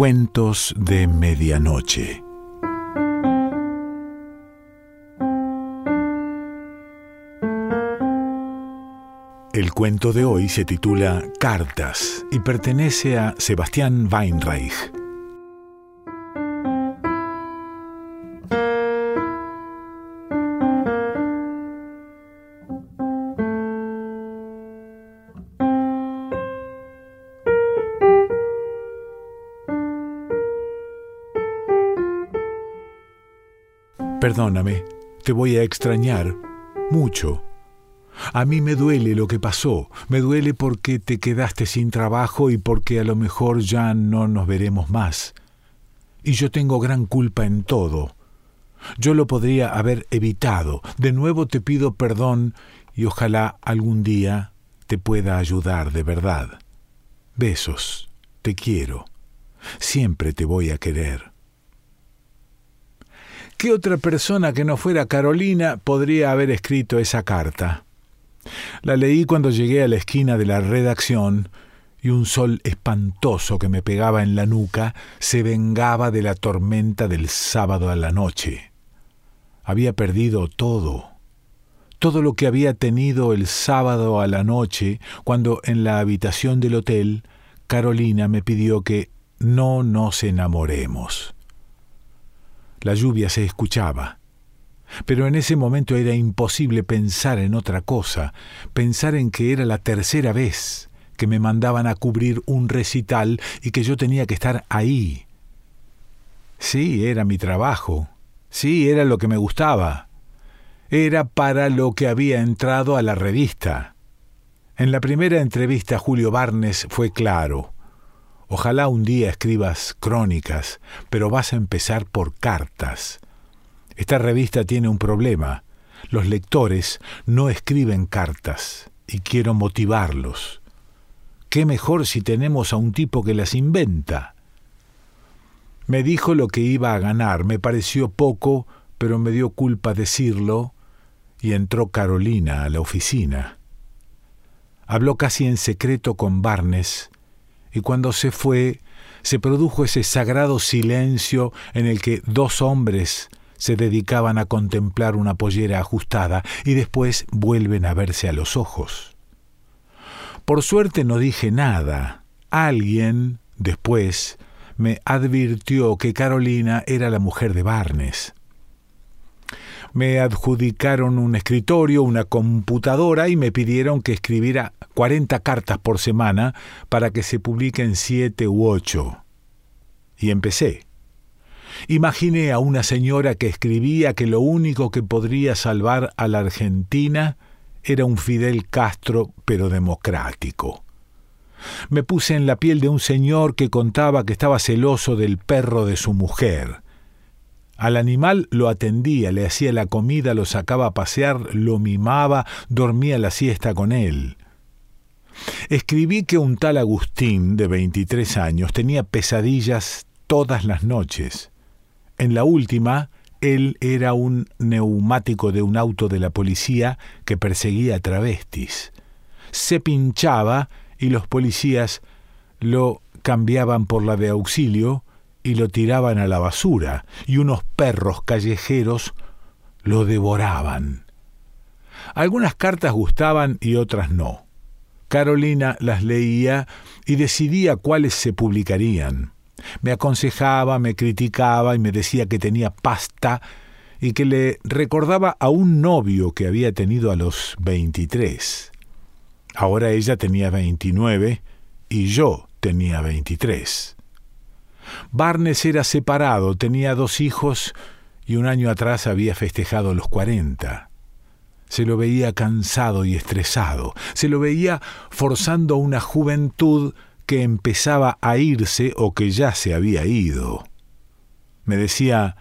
Cuentos de Medianoche. El cuento de hoy se titula Cartas y pertenece a Sebastián Weinreich. Perdóname, te voy a extrañar mucho. A mí me duele lo que pasó, me duele porque te quedaste sin trabajo y porque a lo mejor ya no nos veremos más. Y yo tengo gran culpa en todo. Yo lo podría haber evitado. De nuevo te pido perdón y ojalá algún día te pueda ayudar de verdad. Besos, te quiero. Siempre te voy a querer. ¿Qué otra persona que no fuera Carolina podría haber escrito esa carta? La leí cuando llegué a la esquina de la redacción y un sol espantoso que me pegaba en la nuca se vengaba de la tormenta del sábado a la noche. Había perdido todo, todo lo que había tenido el sábado a la noche cuando en la habitación del hotel Carolina me pidió que no nos enamoremos. La lluvia se escuchaba. Pero en ese momento era imposible pensar en otra cosa, pensar en que era la tercera vez que me mandaban a cubrir un recital y que yo tenía que estar ahí. Sí, era mi trabajo. Sí, era lo que me gustaba. Era para lo que había entrado a la revista. En la primera entrevista Julio Barnes fue claro. Ojalá un día escribas crónicas, pero vas a empezar por cartas. Esta revista tiene un problema. Los lectores no escriben cartas y quiero motivarlos. ¿Qué mejor si tenemos a un tipo que las inventa? Me dijo lo que iba a ganar, me pareció poco, pero me dio culpa decirlo, y entró Carolina a la oficina. Habló casi en secreto con Barnes, y cuando se fue, se produjo ese sagrado silencio en el que dos hombres se dedicaban a contemplar una pollera ajustada y después vuelven a verse a los ojos. Por suerte no dije nada. Alguien, después, me advirtió que Carolina era la mujer de Barnes. Me adjudicaron un escritorio, una computadora y me pidieron que escribiera 40 cartas por semana para que se publiquen siete u ocho. Y empecé. Imaginé a una señora que escribía que lo único que podría salvar a la Argentina era un Fidel Castro, pero democrático. Me puse en la piel de un señor que contaba que estaba celoso del perro de su mujer. Al animal lo atendía, le hacía la comida, lo sacaba a pasear, lo mimaba, dormía la siesta con él. Escribí que un tal Agustín, de 23 años, tenía pesadillas todas las noches. En la última, él era un neumático de un auto de la policía que perseguía a travestis. Se pinchaba y los policías lo cambiaban por la de auxilio y lo tiraban a la basura, y unos perros callejeros lo devoraban. Algunas cartas gustaban y otras no. Carolina las leía y decidía cuáles se publicarían. Me aconsejaba, me criticaba y me decía que tenía pasta y que le recordaba a un novio que había tenido a los veintitrés. Ahora ella tenía veintinueve y yo tenía veintitrés. Barnes era separado, tenía dos hijos y un año atrás había festejado los cuarenta. Se lo veía cansado y estresado, se lo veía forzando una juventud que empezaba a irse o que ya se había ido. Me decía,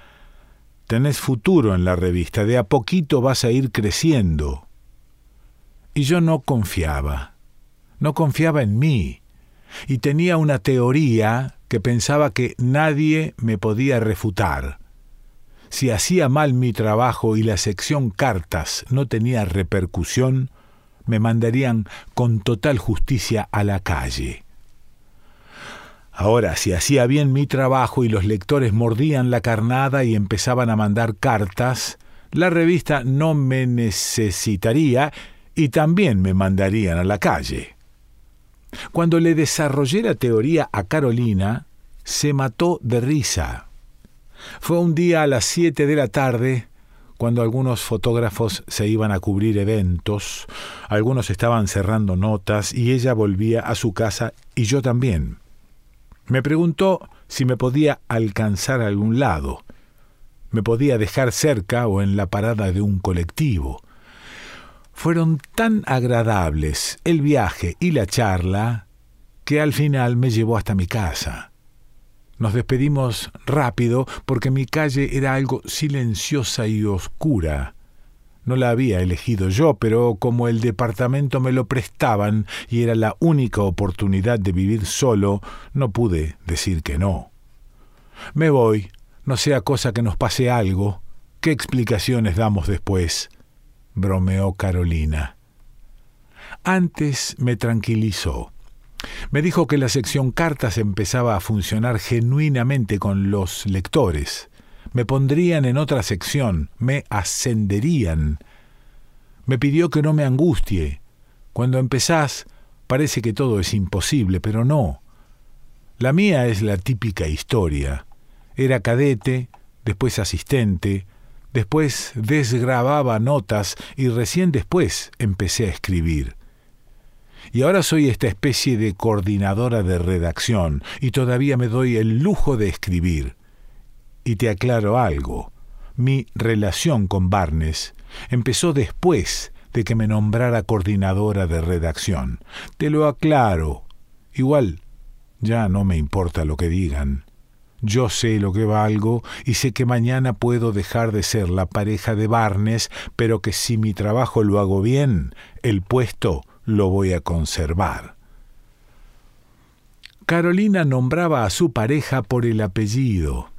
tenés futuro en la revista, de a poquito vas a ir creciendo. Y yo no confiaba, no confiaba en mí, y tenía una teoría que pensaba que nadie me podía refutar. Si hacía mal mi trabajo y la sección cartas no tenía repercusión, me mandarían con total justicia a la calle. Ahora, si hacía bien mi trabajo y los lectores mordían la carnada y empezaban a mandar cartas, la revista no me necesitaría y también me mandarían a la calle. Cuando le desarrollé la teoría a Carolina, se mató de risa. Fue un día a las siete de la tarde, cuando algunos fotógrafos se iban a cubrir eventos, algunos estaban cerrando notas y ella volvía a su casa y yo también. Me preguntó si me podía alcanzar a algún lado. Me podía dejar cerca o en la parada de un colectivo. Fueron tan agradables el viaje y la charla que al final me llevó hasta mi casa. Nos despedimos rápido porque mi calle era algo silenciosa y oscura. No la había elegido yo, pero como el departamento me lo prestaban y era la única oportunidad de vivir solo, no pude decir que no. Me voy, no sea cosa que nos pase algo. ¿Qué explicaciones damos después? Bromeó Carolina. Antes me tranquilizó. Me dijo que la sección cartas empezaba a funcionar genuinamente con los lectores me pondrían en otra sección, me ascenderían. Me pidió que no me angustie. Cuando empezás, parece que todo es imposible, pero no. La mía es la típica historia. Era cadete, después asistente, después desgrababa notas y recién después empecé a escribir. Y ahora soy esta especie de coordinadora de redacción y todavía me doy el lujo de escribir. Y te aclaro algo. Mi relación con Barnes empezó después de que me nombrara coordinadora de redacción. Te lo aclaro. Igual, ya no me importa lo que digan. Yo sé lo que valgo y sé que mañana puedo dejar de ser la pareja de Barnes, pero que si mi trabajo lo hago bien, el puesto lo voy a conservar. Carolina nombraba a su pareja por el apellido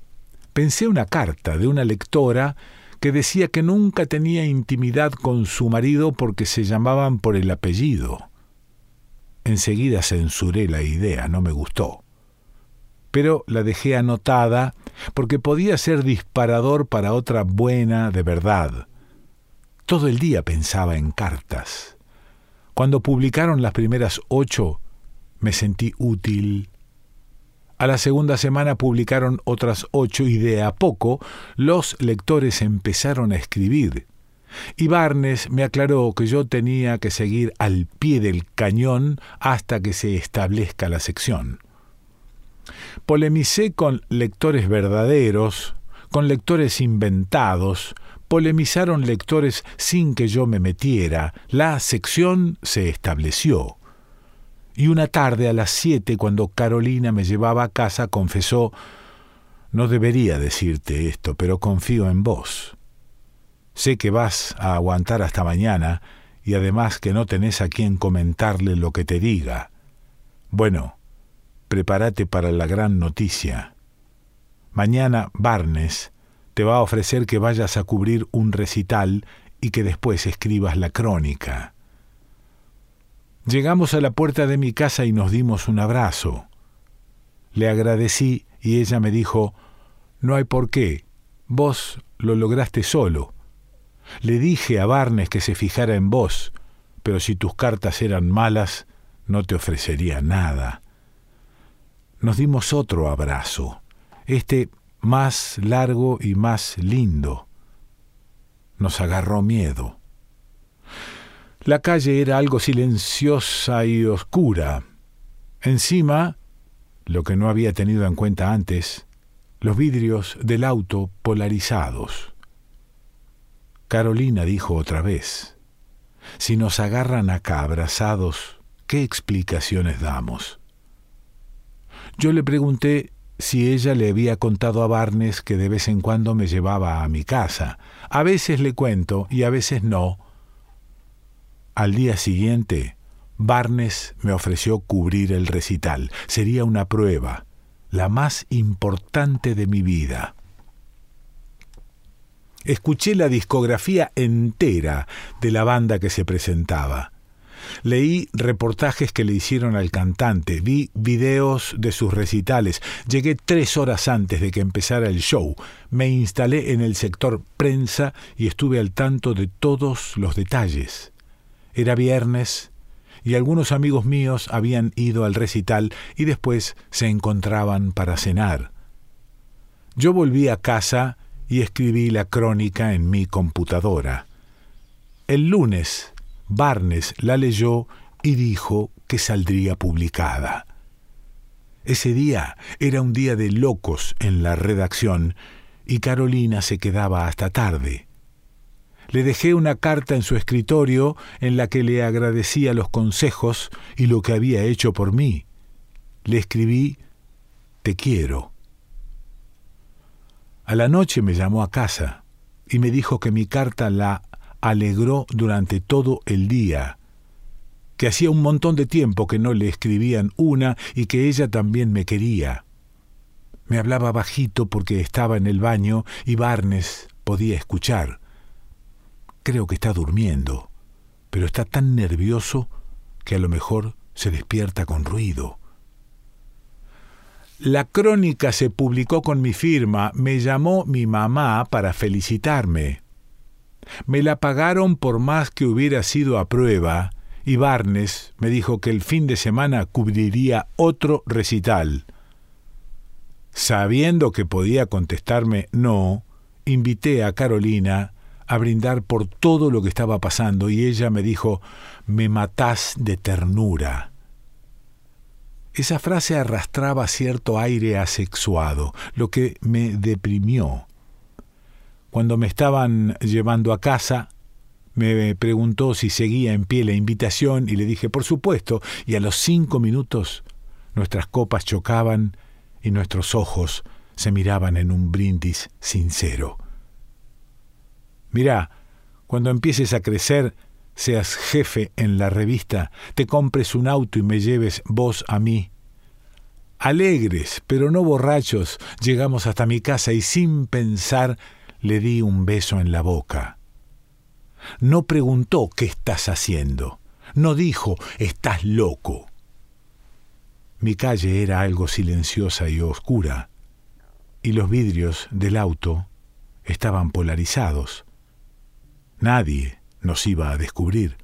pensé una carta de una lectora que decía que nunca tenía intimidad con su marido porque se llamaban por el apellido. Enseguida censuré la idea, no me gustó. Pero la dejé anotada porque podía ser disparador para otra buena de verdad. Todo el día pensaba en cartas. Cuando publicaron las primeras ocho, me sentí útil, a la segunda semana publicaron otras ocho y de a poco los lectores empezaron a escribir. Y Barnes me aclaró que yo tenía que seguir al pie del cañón hasta que se establezca la sección. Polemicé con lectores verdaderos, con lectores inventados, polemizaron lectores sin que yo me metiera, la sección se estableció. Y una tarde a las siete, cuando Carolina me llevaba a casa, confesó No debería decirte esto, pero confío en vos. Sé que vas a aguantar hasta mañana y además que no tenés a quien comentarle lo que te diga. Bueno, prepárate para la gran noticia. Mañana Barnes te va a ofrecer que vayas a cubrir un recital y que después escribas la crónica. Llegamos a la puerta de mi casa y nos dimos un abrazo. Le agradecí y ella me dijo, No hay por qué, vos lo lograste solo. Le dije a Barnes que se fijara en vos, pero si tus cartas eran malas, no te ofrecería nada. Nos dimos otro abrazo, este más largo y más lindo. Nos agarró miedo. La calle era algo silenciosa y oscura. Encima, lo que no había tenido en cuenta antes, los vidrios del auto polarizados. Carolina dijo otra vez, si nos agarran acá abrazados, ¿qué explicaciones damos? Yo le pregunté si ella le había contado a Barnes que de vez en cuando me llevaba a mi casa. A veces le cuento y a veces no, al día siguiente, Barnes me ofreció cubrir el recital. Sería una prueba, la más importante de mi vida. Escuché la discografía entera de la banda que se presentaba. Leí reportajes que le hicieron al cantante, vi videos de sus recitales, llegué tres horas antes de que empezara el show, me instalé en el sector prensa y estuve al tanto de todos los detalles. Era viernes y algunos amigos míos habían ido al recital y después se encontraban para cenar. Yo volví a casa y escribí la crónica en mi computadora. El lunes, Barnes la leyó y dijo que saldría publicada. Ese día era un día de locos en la redacción y Carolina se quedaba hasta tarde. Le dejé una carta en su escritorio en la que le agradecía los consejos y lo que había hecho por mí. Le escribí Te quiero. A la noche me llamó a casa y me dijo que mi carta la alegró durante todo el día, que hacía un montón de tiempo que no le escribían una y que ella también me quería. Me hablaba bajito porque estaba en el baño y Barnes podía escuchar. Creo que está durmiendo, pero está tan nervioso que a lo mejor se despierta con ruido. La crónica se publicó con mi firma, me llamó mi mamá para felicitarme. Me la pagaron por más que hubiera sido a prueba, y Barnes me dijo que el fin de semana cubriría otro recital. Sabiendo que podía contestarme no, invité a Carolina a brindar por todo lo que estaba pasando y ella me dijo, me matás de ternura. Esa frase arrastraba cierto aire asexuado, lo que me deprimió. Cuando me estaban llevando a casa, me preguntó si seguía en pie la invitación y le dije, por supuesto, y a los cinco minutos nuestras copas chocaban y nuestros ojos se miraban en un brindis sincero. Mirá, cuando empieces a crecer, seas jefe en la revista, te compres un auto y me lleves vos a mí. Alegres, pero no borrachos, llegamos hasta mi casa y sin pensar le di un beso en la boca. No preguntó qué estás haciendo, no dijo estás loco. Mi calle era algo silenciosa y oscura, y los vidrios del auto estaban polarizados. Nadie nos iba a descubrir.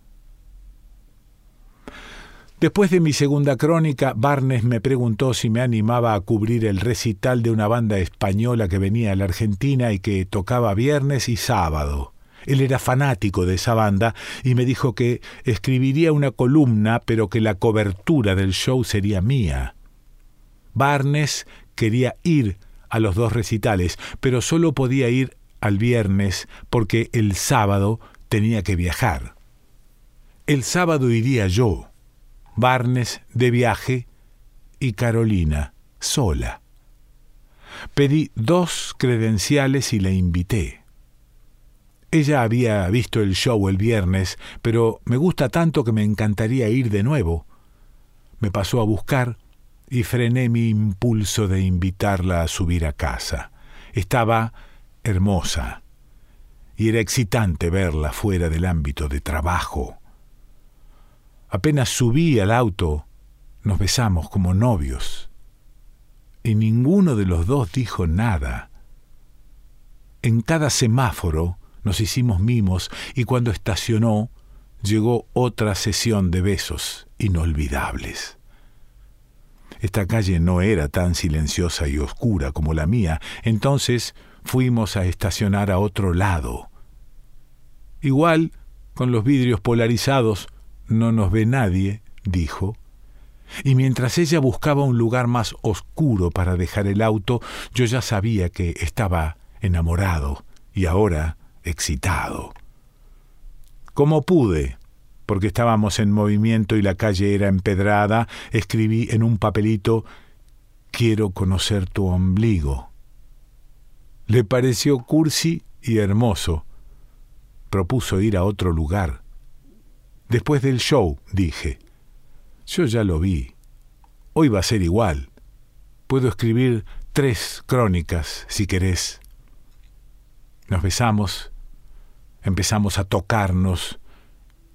Después de mi segunda crónica, Barnes me preguntó si me animaba a cubrir el recital de una banda española que venía a la Argentina y que tocaba viernes y sábado. Él era fanático de esa banda y me dijo que escribiría una columna, pero que la cobertura del show sería mía. Barnes quería ir a los dos recitales, pero solo podía ir al viernes porque el sábado tenía que viajar. El sábado iría yo, Barnes de viaje y Carolina sola. Pedí dos credenciales y la invité. Ella había visto el show el viernes, pero me gusta tanto que me encantaría ir de nuevo. Me pasó a buscar y frené mi impulso de invitarla a subir a casa. Estaba hermosa, y era excitante verla fuera del ámbito de trabajo. Apenas subí al auto, nos besamos como novios, y ninguno de los dos dijo nada. En cada semáforo nos hicimos mimos y cuando estacionó llegó otra sesión de besos inolvidables. Esta calle no era tan silenciosa y oscura como la mía, entonces fuimos a estacionar a otro lado. Igual, con los vidrios polarizados, no nos ve nadie, dijo. Y mientras ella buscaba un lugar más oscuro para dejar el auto, yo ya sabía que estaba enamorado y ahora excitado. Como pude, porque estábamos en movimiento y la calle era empedrada, escribí en un papelito Quiero conocer tu ombligo. Le pareció cursi y hermoso. Propuso ir a otro lugar. Después del show, dije. Yo ya lo vi. Hoy va a ser igual. Puedo escribir tres crónicas, si querés. Nos besamos, empezamos a tocarnos,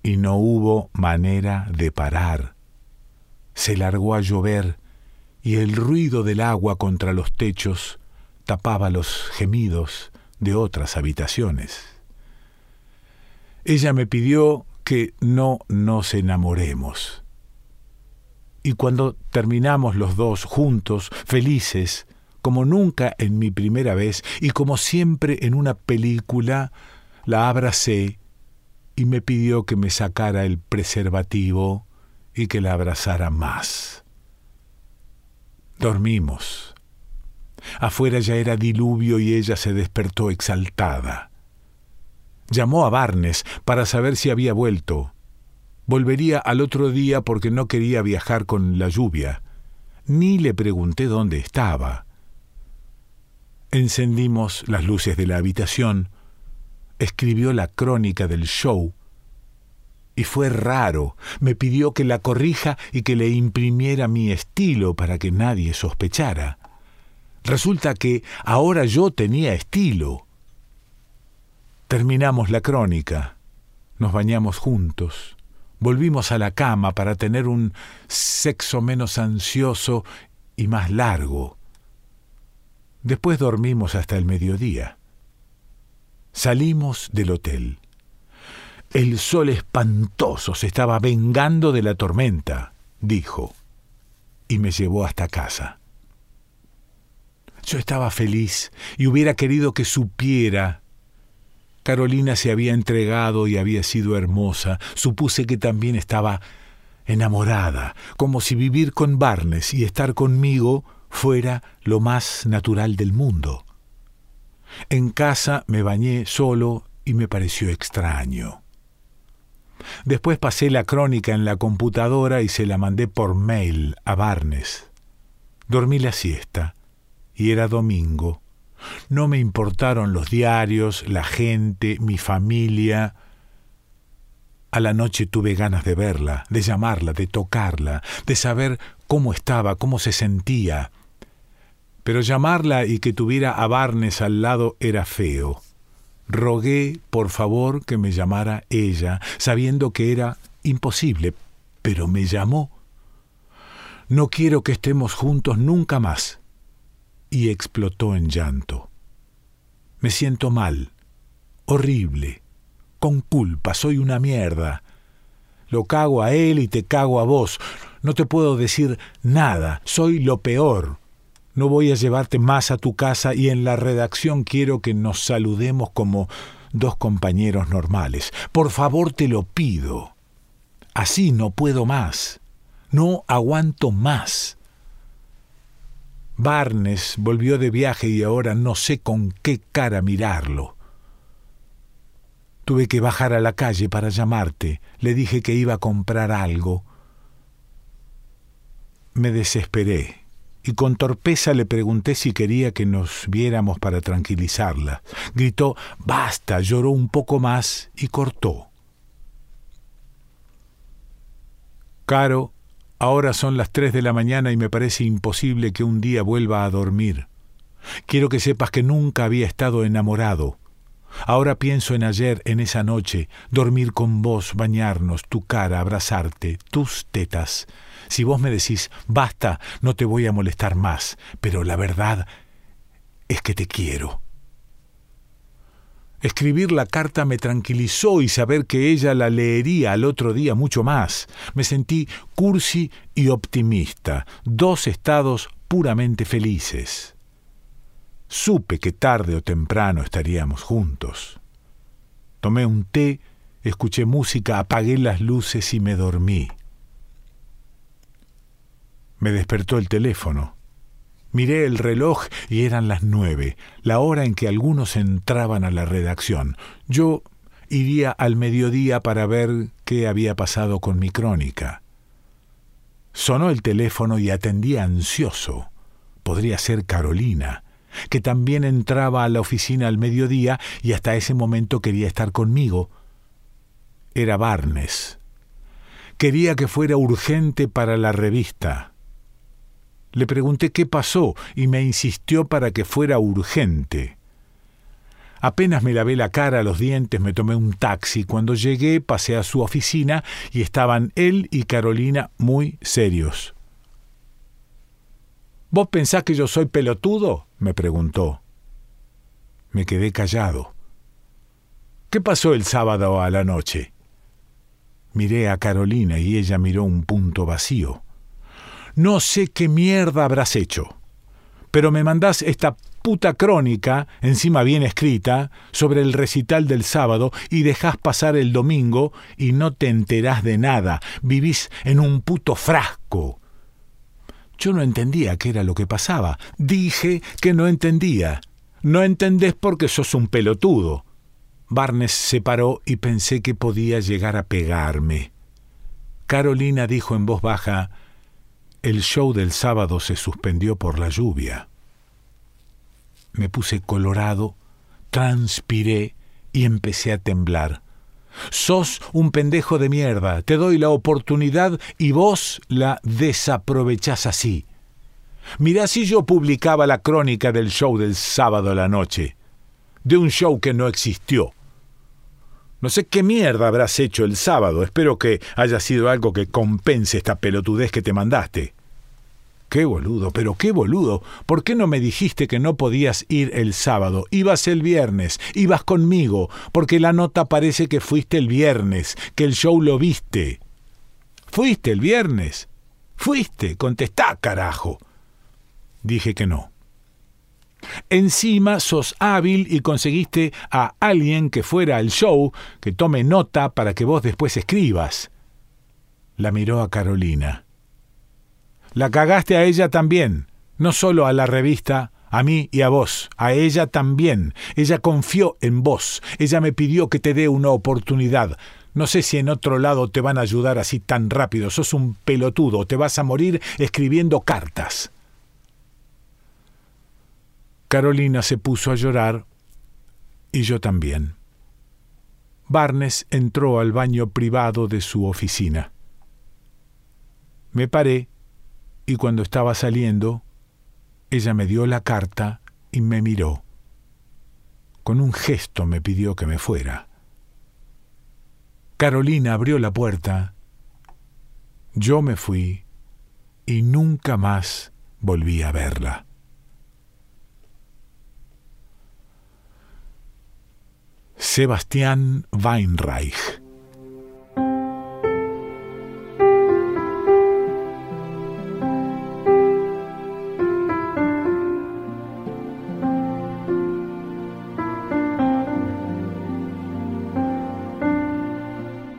y no hubo manera de parar. Se largó a llover y el ruido del agua contra los techos tapaba los gemidos de otras habitaciones. Ella me pidió que no nos enamoremos. Y cuando terminamos los dos juntos, felices, como nunca en mi primera vez y como siempre en una película, la abracé y me pidió que me sacara el preservativo y que la abrazara más. Dormimos. Afuera ya era diluvio y ella se despertó exaltada. Llamó a Barnes para saber si había vuelto. Volvería al otro día porque no quería viajar con la lluvia. Ni le pregunté dónde estaba. Encendimos las luces de la habitación, escribió la crónica del show y fue raro. Me pidió que la corrija y que le imprimiera mi estilo para que nadie sospechara. Resulta que ahora yo tenía estilo. Terminamos la crónica, nos bañamos juntos, volvimos a la cama para tener un sexo menos ansioso y más largo. Después dormimos hasta el mediodía. Salimos del hotel. El sol espantoso se estaba vengando de la tormenta, dijo, y me llevó hasta casa. Yo estaba feliz y hubiera querido que supiera. Carolina se había entregado y había sido hermosa. Supuse que también estaba enamorada, como si vivir con Barnes y estar conmigo fuera lo más natural del mundo. En casa me bañé solo y me pareció extraño. Después pasé la crónica en la computadora y se la mandé por mail a Barnes. Dormí la siesta y era domingo. No me importaron los diarios, la gente, mi familia. A la noche tuve ganas de verla, de llamarla, de tocarla, de saber cómo estaba, cómo se sentía. Pero llamarla y que tuviera a Barnes al lado era feo. Rogué, por favor, que me llamara ella, sabiendo que era imposible, pero me llamó. No quiero que estemos juntos nunca más. Y explotó en llanto. Me siento mal, horrible, con culpa, soy una mierda. Lo cago a él y te cago a vos. No te puedo decir nada, soy lo peor. No voy a llevarte más a tu casa y en la redacción quiero que nos saludemos como dos compañeros normales. Por favor te lo pido. Así no puedo más. No aguanto más. Barnes volvió de viaje y ahora no sé con qué cara mirarlo. Tuve que bajar a la calle para llamarte. Le dije que iba a comprar algo. Me desesperé y con torpeza le pregunté si quería que nos viéramos para tranquilizarla. Gritó Basta, lloró un poco más y cortó. Caro, ahora son las tres de la mañana y me parece imposible que un día vuelva a dormir. Quiero que sepas que nunca había estado enamorado. Ahora pienso en ayer, en esa noche, dormir con vos, bañarnos, tu cara, abrazarte, tus tetas, si vos me decís, basta, no te voy a molestar más, pero la verdad es que te quiero. Escribir la carta me tranquilizó y saber que ella la leería al otro día mucho más. Me sentí cursi y optimista, dos estados puramente felices. Supe que tarde o temprano estaríamos juntos. Tomé un té, escuché música, apagué las luces y me dormí. Me despertó el teléfono. Miré el reloj y eran las nueve, la hora en que algunos entraban a la redacción. Yo iría al mediodía para ver qué había pasado con mi crónica. Sonó el teléfono y atendí ansioso. Podría ser Carolina, que también entraba a la oficina al mediodía y hasta ese momento quería estar conmigo. Era Barnes. Quería que fuera urgente para la revista. Le pregunté qué pasó y me insistió para que fuera urgente. Apenas me lavé la cara, los dientes, me tomé un taxi. Cuando llegué pasé a su oficina y estaban él y Carolina muy serios. ¿Vos pensás que yo soy pelotudo? me preguntó. Me quedé callado. ¿Qué pasó el sábado a la noche? Miré a Carolina y ella miró un punto vacío. No sé qué mierda habrás hecho, pero me mandás esta puta crónica, encima bien escrita, sobre el recital del sábado y dejás pasar el domingo y no te enterás de nada, vivís en un puto frasco. Yo no entendía qué era lo que pasaba. Dije que no entendía. No entendés porque sos un pelotudo. Barnes se paró y pensé que podía llegar a pegarme. Carolina dijo en voz baja, el show del sábado se suspendió por la lluvia me puse colorado, transpiré y empecé a temblar. Sos un pendejo de mierda, te doy la oportunidad y vos la desaprovechás así. Mirá si yo publicaba la crónica del show del sábado a la noche, de un show que no existió. No sé qué mierda habrás hecho el sábado, espero que haya sido algo que compense esta pelotudez que te mandaste. Qué boludo, pero qué boludo. ¿Por qué no me dijiste que no podías ir el sábado? Ibas el viernes, ibas conmigo, porque la nota parece que fuiste el viernes, que el show lo viste. ¿Fuiste el viernes? Fuiste, contestá, carajo. Dije que no. Encima sos hábil y conseguiste a alguien que fuera al show, que tome nota para que vos después escribas. La miró a Carolina. La cagaste a ella también, no solo a la revista, a mí y a vos, a ella también. Ella confió en vos, ella me pidió que te dé una oportunidad. No sé si en otro lado te van a ayudar así tan rápido, sos un pelotudo, te vas a morir escribiendo cartas. Carolina se puso a llorar y yo también. Barnes entró al baño privado de su oficina. Me paré y cuando estaba saliendo, ella me dio la carta y me miró. Con un gesto me pidió que me fuera. Carolina abrió la puerta, yo me fui y nunca más volví a verla. Sebastián Weinreich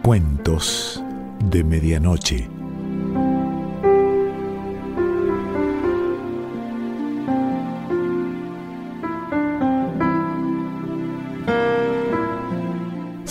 Cuentos de Medianoche.